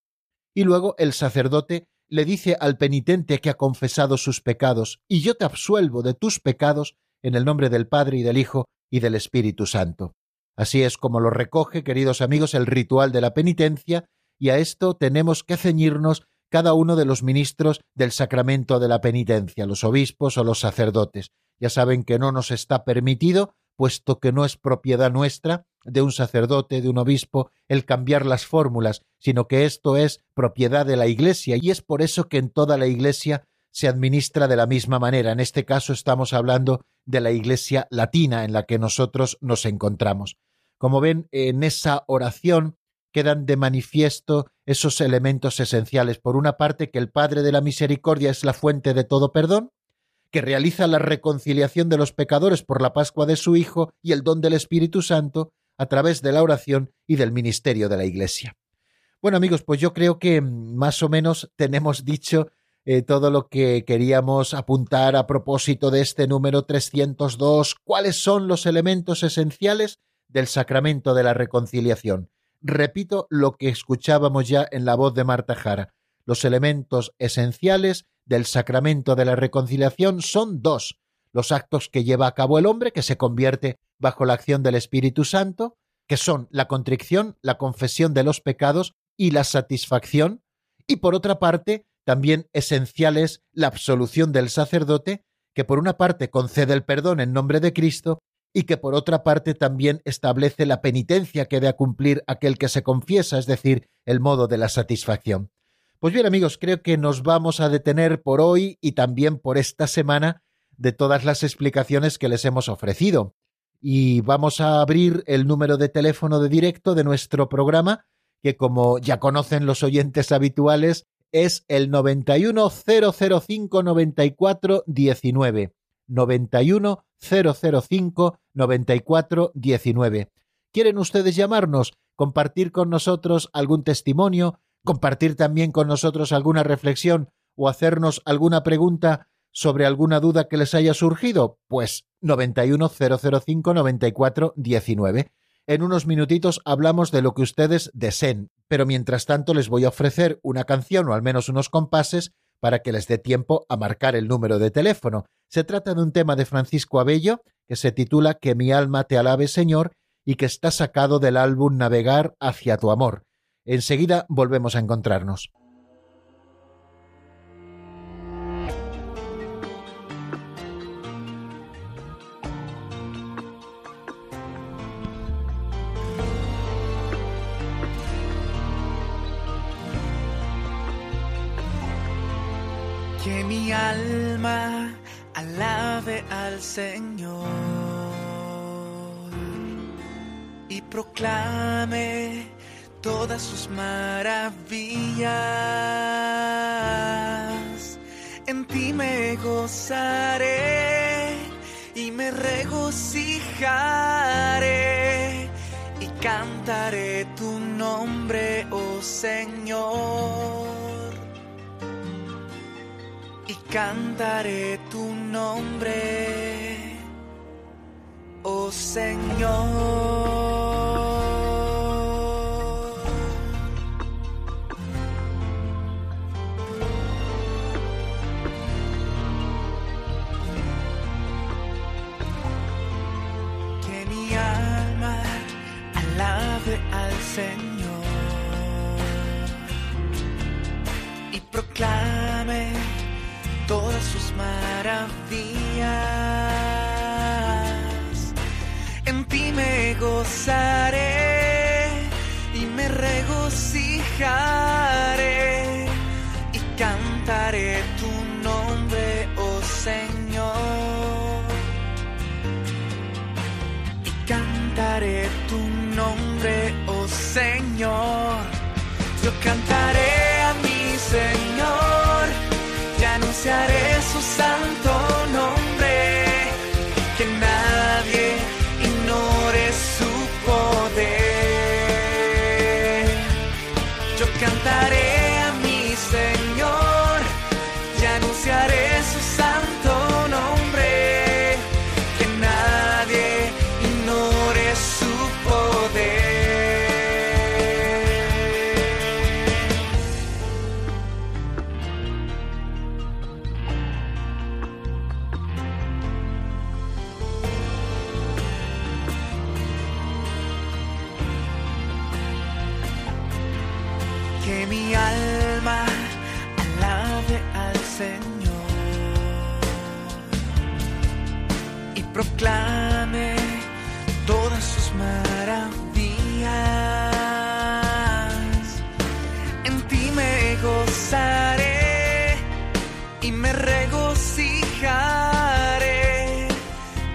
Y luego el sacerdote le dice al penitente que ha confesado sus pecados, y yo te absuelvo de tus pecados en el nombre del Padre y del Hijo y del Espíritu Santo. Así es como lo recoge, queridos amigos, el ritual de la penitencia, y a esto tenemos que ceñirnos cada uno de los ministros del sacramento de la penitencia, los obispos o los sacerdotes. Ya saben que no nos está permitido puesto que no es propiedad nuestra, de un sacerdote, de un obispo, el cambiar las fórmulas, sino que esto es propiedad de la Iglesia y es por eso que en toda la Iglesia se administra de la misma manera. En este caso estamos hablando de la Iglesia latina en la que nosotros nos encontramos. Como ven, en esa oración quedan de manifiesto esos elementos esenciales. Por una parte, que el Padre de la Misericordia es la fuente de todo perdón, que realiza la reconciliación de los pecadores por la Pascua de su Hijo y el don del Espíritu Santo a través de la oración y del ministerio de la Iglesia. Bueno amigos, pues yo creo que más o menos tenemos dicho eh, todo lo que queríamos apuntar a propósito de este número 302, cuáles son los elementos esenciales del sacramento de la reconciliación. Repito lo que escuchábamos ya en la voz de Marta Jara. Los elementos esenciales del sacramento de la reconciliación son dos, los actos que lleva a cabo el hombre, que se convierte bajo la acción del Espíritu Santo, que son la contrición, la confesión de los pecados y la satisfacción, y por otra parte, también esencial es la absolución del sacerdote, que por una parte concede el perdón en nombre de Cristo, y que por otra parte también establece la penitencia que debe cumplir aquel que se confiesa, es decir, el modo de la satisfacción. Pues bien amigos, creo que nos vamos a detener por hoy y también por esta semana de todas las explicaciones que les hemos ofrecido. Y vamos a abrir el número de teléfono de directo de nuestro programa, que como ya conocen los oyentes habituales, es el 910059419. 910059419. ¿Quieren ustedes llamarnos, compartir con nosotros algún testimonio, compartir también con nosotros alguna reflexión o hacernos alguna pregunta sobre alguna duda que les haya surgido? Pues 910059419. En unos minutitos hablamos de lo que ustedes deseen, pero mientras tanto les voy a ofrecer una canción o al menos unos compases para que les dé tiempo a marcar el número de teléfono. Se trata de un tema de Francisco Abello que se titula Que mi alma te alabe, Señor, y que está sacado del álbum Navegar hacia tu amor. Enseguida volvemos a encontrarnos. Mi alma alabe al Señor y proclame todas sus maravillas. En ti me gozaré y me regocijaré y cantaré tu nombre, oh Señor y cantaré tu nombre, oh Señor. Maravillas. En ti me gozaré y me regocijaré y cantaré tu nombre, oh Señor. Y cantaré tu nombre, oh Señor. Yo cantaré a mi Señor y anunciaré y me regocijaré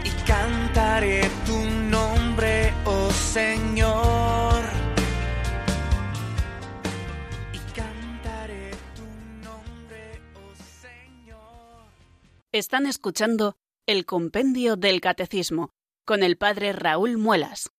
y cantaré tu nombre, oh Señor. y cantaré tu nombre, oh Señor. Están escuchando el Compendio del Catecismo con el Padre Raúl Muelas.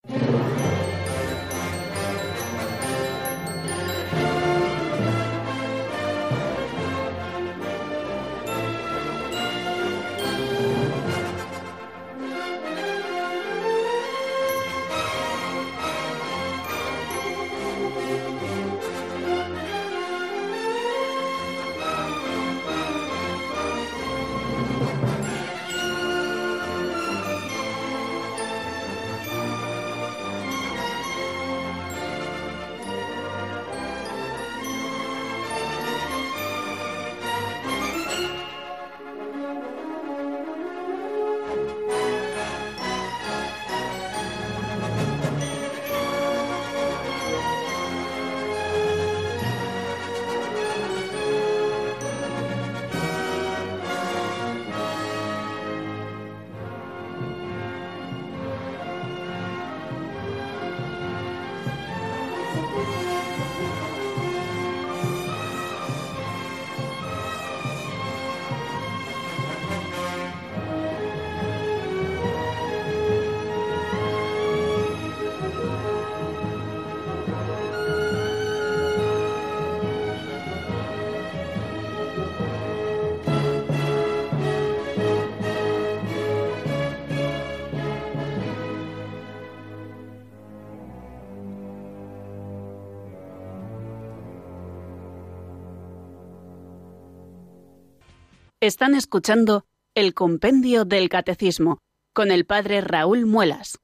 Están escuchando el Compendio del Catecismo con el Padre Raúl Muelas.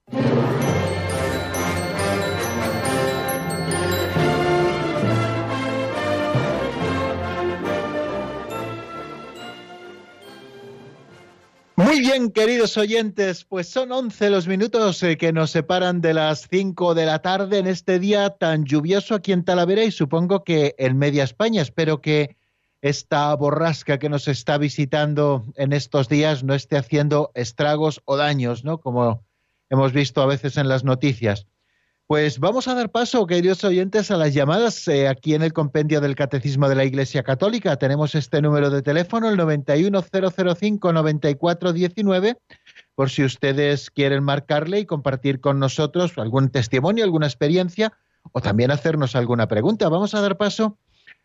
Muy bien, queridos oyentes, pues son 11 los minutos eh, que nos separan de las 5 de la tarde en este día tan lluvioso aquí en Talavera y supongo que en media España. Espero que esta borrasca que nos está visitando en estos días no esté haciendo estragos o daños, ¿no? Como hemos visto a veces en las noticias. Pues vamos a dar paso, queridos oyentes, a las llamadas eh, aquí en el compendio del Catecismo de la Iglesia Católica. Tenemos este número de teléfono, el 910059419, por si ustedes quieren marcarle y compartir con nosotros algún testimonio, alguna experiencia o también hacernos alguna pregunta. Vamos a dar paso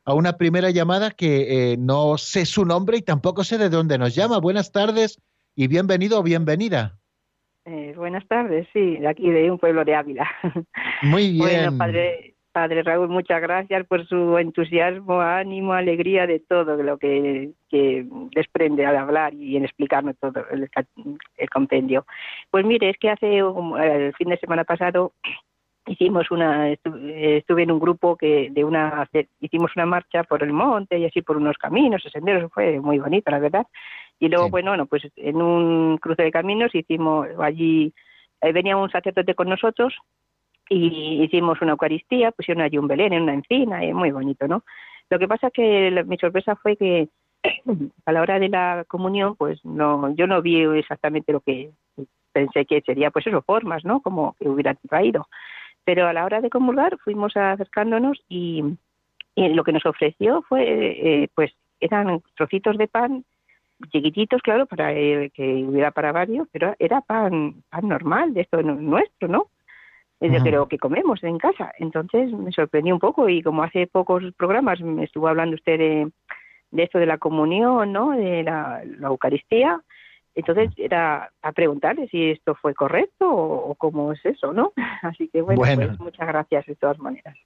a una primera llamada que eh, no sé su nombre y tampoco sé de dónde nos llama. Buenas tardes y bienvenido o bienvenida. Eh, buenas tardes, sí, de aquí de un pueblo de Ávila. [laughs] Muy bien. Bueno, padre, padre Raúl, muchas gracias por su entusiasmo, ánimo, alegría de todo lo que, que desprende al hablar y en explicarnos todo el, el compendio. Pues mire, es que hace el fin de semana pasado hicimos una estuve en un grupo que de una hicimos una marcha por el monte y así por unos caminos senderos fue muy bonito la verdad. Y luego bueno bueno pues en un cruce de caminos hicimos allí eh, venía un sacerdote con nosotros y hicimos una eucaristía pusieron allí un belén en una encina y muy bonito no lo que pasa que mi sorpresa fue que [clears throat] a la hora de la comunión pues no yo no vi exactamente lo que pensé que sería pues eso formas no como que hubiera traído pero a la hora de comulgar fuimos acercándonos y, lo que nos ofreció fue, eh, pues, eran trocitos de pan chiquititos, claro, para que hubiera para varios, pero era pan, pan normal, de esto nuestro, ¿no? De lo que comemos en casa. Entonces me sorprendió un poco y como hace pocos programas me estuvo hablando usted de, de esto de la comunión, ¿no? De la Eucaristía, entonces era a preguntarle si esto fue correcto o, cómo es eso, ¿no? [laughs] Así que bueno, Pues muchas gracias de todas maneras.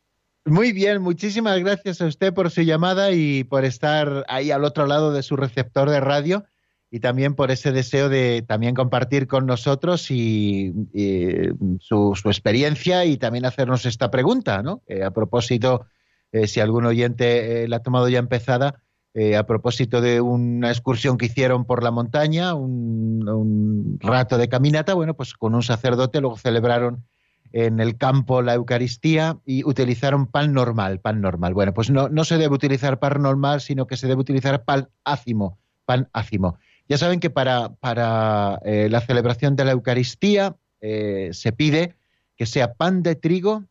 Muy bien, muchísimas gracias a usted por su llamada y por estar ahí al otro lado de su receptor de radio y también por ese deseo de también compartir con nosotros y, su, experiencia y también hacernos esta pregunta, ¿no? Eh, a propósito, eh, si algún oyente eh, la ha tomado ya empezada, eh, a propósito de una excursión que hicieron por la montaña, un, rato de caminata, bueno, pues con un sacerdote luego celebraron en el campo la Eucaristía y utilizaron pan normal, pan normal. Bueno, pues no, no se debe utilizar pan normal, sino que se debe utilizar pan ácimo, pan ácimo. Ya saben que para, para eh, la celebración de la Eucaristía eh, se pide que sea pan de trigo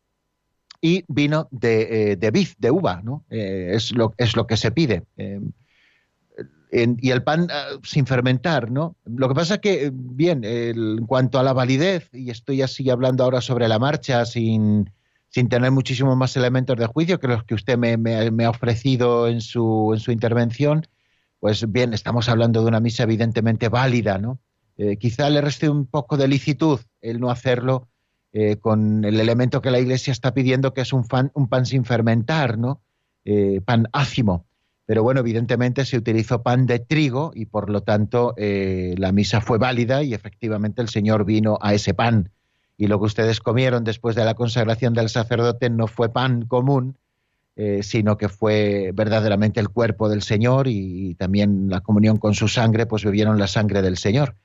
y vino de, eh, de vid, de uva, ¿no? Eh, es, lo, es lo que se pide. Eh, y el pan sin fermentar, ¿no? Lo que pasa es que, bien, en cuanto a la validez, y estoy así hablando ahora sobre la marcha sin, sin tener muchísimos más elementos de juicio que los que usted me, me, ha ofrecido en su, en su intervención, pues bien, estamos hablando de una misa evidentemente válida, ¿no? quizá le reste un poco de licitud el no hacerlo eh, con el elemento que la Iglesia está pidiendo, que es un, un pan sin fermentar, ¿no? Eh, pan ácimo. Pero bueno, evidentemente se utilizó pan de trigo y por lo tanto eh, la misa fue válida y efectivamente el Señor vino a ese pan. Y lo que ustedes comieron después de la consagración del sacerdote no fue pan común, sino que fue verdaderamente el cuerpo del Señor y, y, también la comunión con su sangre, pues bebieron la sangre del Señor.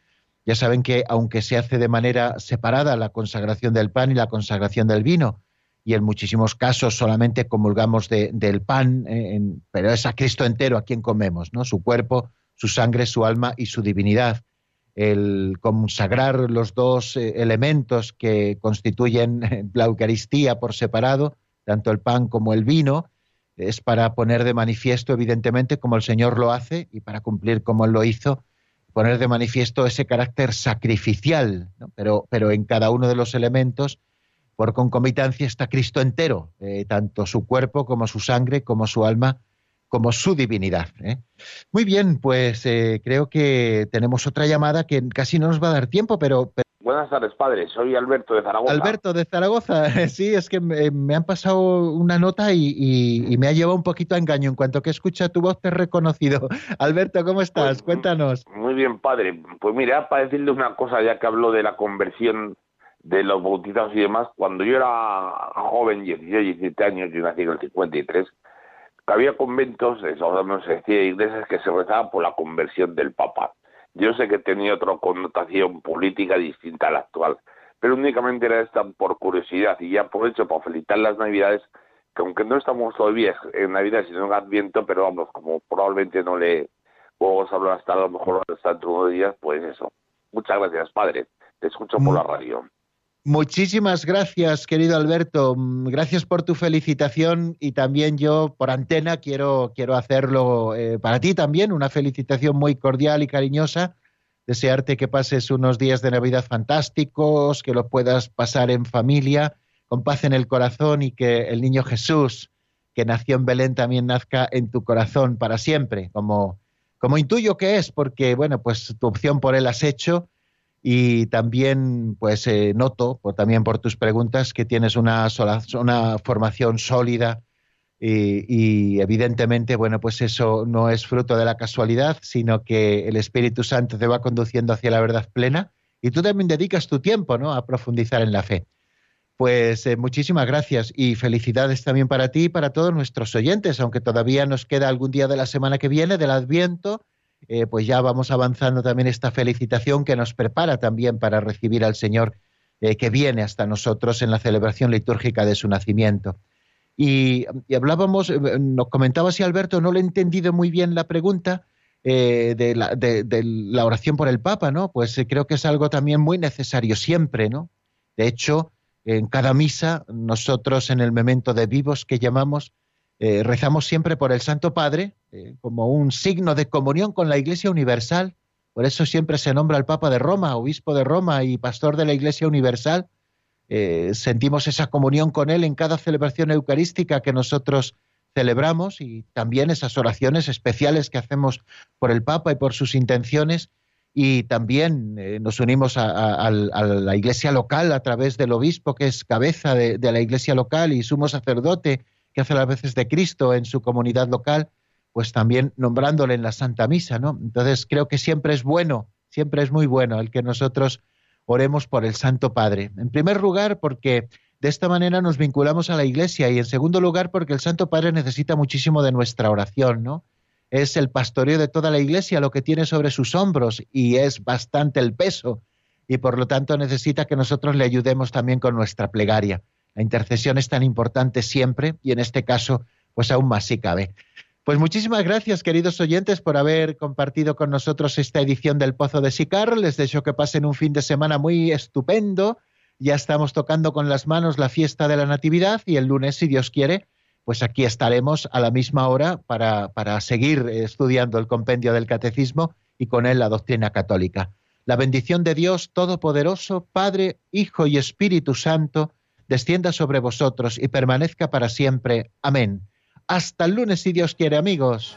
Ya saben que aunque se hace de manera separada la consagración del pan y la consagración del vino, y en muchísimos casos solamente comulgamos del pan, eh, pero es a Cristo entero a quien comemos, ¿no? Su cuerpo, su sangre, su alma y su divinidad. El consagrar los dos eh, elementos que constituyen eh, la Eucaristía por separado, tanto el pan como el vino, es para poner de manifiesto, evidentemente, como el Señor lo hace y para cumplir como Él lo hizo, poner de manifiesto ese carácter sacrificial, pero, pero en cada uno de los elementos, por concomitancia, está Cristo entero, eh, tanto su cuerpo como su sangre, como su alma, como su divinidad. ¿eh? Muy bien, pues eh, creo que tenemos otra llamada que casi no nos va a dar tiempo, pero... Buenas tardes, padre. Soy Alberto de Zaragoza. Alberto de Zaragoza. [laughs] Sí, es que me, han pasado una nota y, me ha llevado un poquito a engaño. En cuanto que escucha tu voz te he reconocido. [laughs] Alberto, ¿cómo estás? Pues, Cuéntanos. Muy bien, padre. Pues mira, para decirle una cosa, ya que habló de la conversión de los bautizados y demás, cuando yo era joven, 16, 17 años, yo nací en el 53, había conventos, eso no se decía, iglesias que se rezaban por la conversión del Papa. Yo sé que tenía otra connotación política distinta a la actual, pero únicamente era esta por curiosidad y ya aprovecho para felicitar las Navidades, que aunque no estamos todavía en Navidad, sino en Adviento, pero vamos, como probablemente no le vamos a hablar hasta a lo mejor hasta dentro de días, pues eso. Muchas gracias, padre. Te escucho por la radio. Muchísimas gracias, querido Alberto. Gracias por tu felicitación y también yo por antena quiero, quiero hacerlo eh, para ti también, una felicitación muy cordial y cariñosa. Desearte que pases unos días de Navidad fantásticos, que lo puedas pasar en familia, con paz en el corazón y que el niño Jesús, que nació en Belén, también nazca en tu corazón para siempre, como, como intuyo que es, porque bueno, pues tu opción por él has hecho y también pues eh, noto por, también por tus preguntas que tienes una, una formación sólida y, evidentemente bueno pues eso no es fruto de la casualidad sino que el Espíritu Santo te va conduciendo hacia la verdad plena y tú también dedicas tu tiempo ¿no? a profundizar en la fe pues eh, muchísimas gracias y felicidades también para ti y para todos nuestros oyentes aunque todavía nos queda algún día de la semana que viene del Adviento eh, pues ya vamos avanzando también esta felicitación que nos prepara también para recibir al Señor eh, que viene hasta nosotros en la celebración litúrgica de su nacimiento. Y, hablábamos, eh, nos comentaba si Alberto, no le he entendido muy bien la pregunta de, la, de, la, oración por el Papa, ¿no? Pues creo que es algo también muy necesario siempre, ¿no? De hecho, en cada misa, nosotros en el memento de vivos que llamamos, eh, rezamos siempre por el Santo Padre eh, como un signo de comunión con la Iglesia Universal. Por eso siempre se nombra al Papa de Roma, obispo de Roma y pastor de la Iglesia Universal. Eh, sentimos esa comunión con él en cada celebración eucarística que nosotros celebramos y también esas oraciones especiales que hacemos por el Papa y por sus intenciones. Y también nos unimos a, la iglesia local a través del obispo, que es cabeza de, de la iglesia local y sumo sacerdote que hace las veces de Cristo en su comunidad local, pues también nombrándole en la Santa Misa, ¿no? Entonces creo que siempre es bueno, siempre es muy bueno el que nosotros oremos por el Santo Padre. En primer lugar, porque de esta manera nos vinculamos a la Iglesia y en segundo lugar, porque el Santo Padre necesita muchísimo de nuestra oración, ¿no? Es el pastoreo de toda la Iglesia lo que tiene sobre sus hombros y es bastante el peso y por lo tanto necesita que nosotros le ayudemos también con nuestra plegaria. La intercesión es tan importante siempre y en este caso, pues aún más si cabe. Pues muchísimas gracias, queridos oyentes, por haber compartido con nosotros esta edición del Pozo de Sicar. Les deseo que pasen un fin de semana muy estupendo. Ya estamos tocando con las manos la fiesta de la Natividad y el lunes, si Dios quiere, pues aquí estaremos a la misma hora para, para seguir estudiando el compendio del Catecismo y con él la doctrina católica. La bendición de Dios Todopoderoso, Padre, Hijo y Espíritu Santo, descienda sobre vosotros y permanezca para siempre. Amén. Hasta el lunes si Dios quiere, amigos.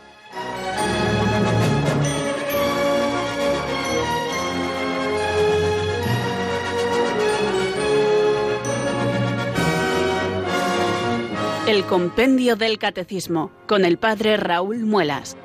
El Compendio del Catecismo con el Padre Raúl Muelas.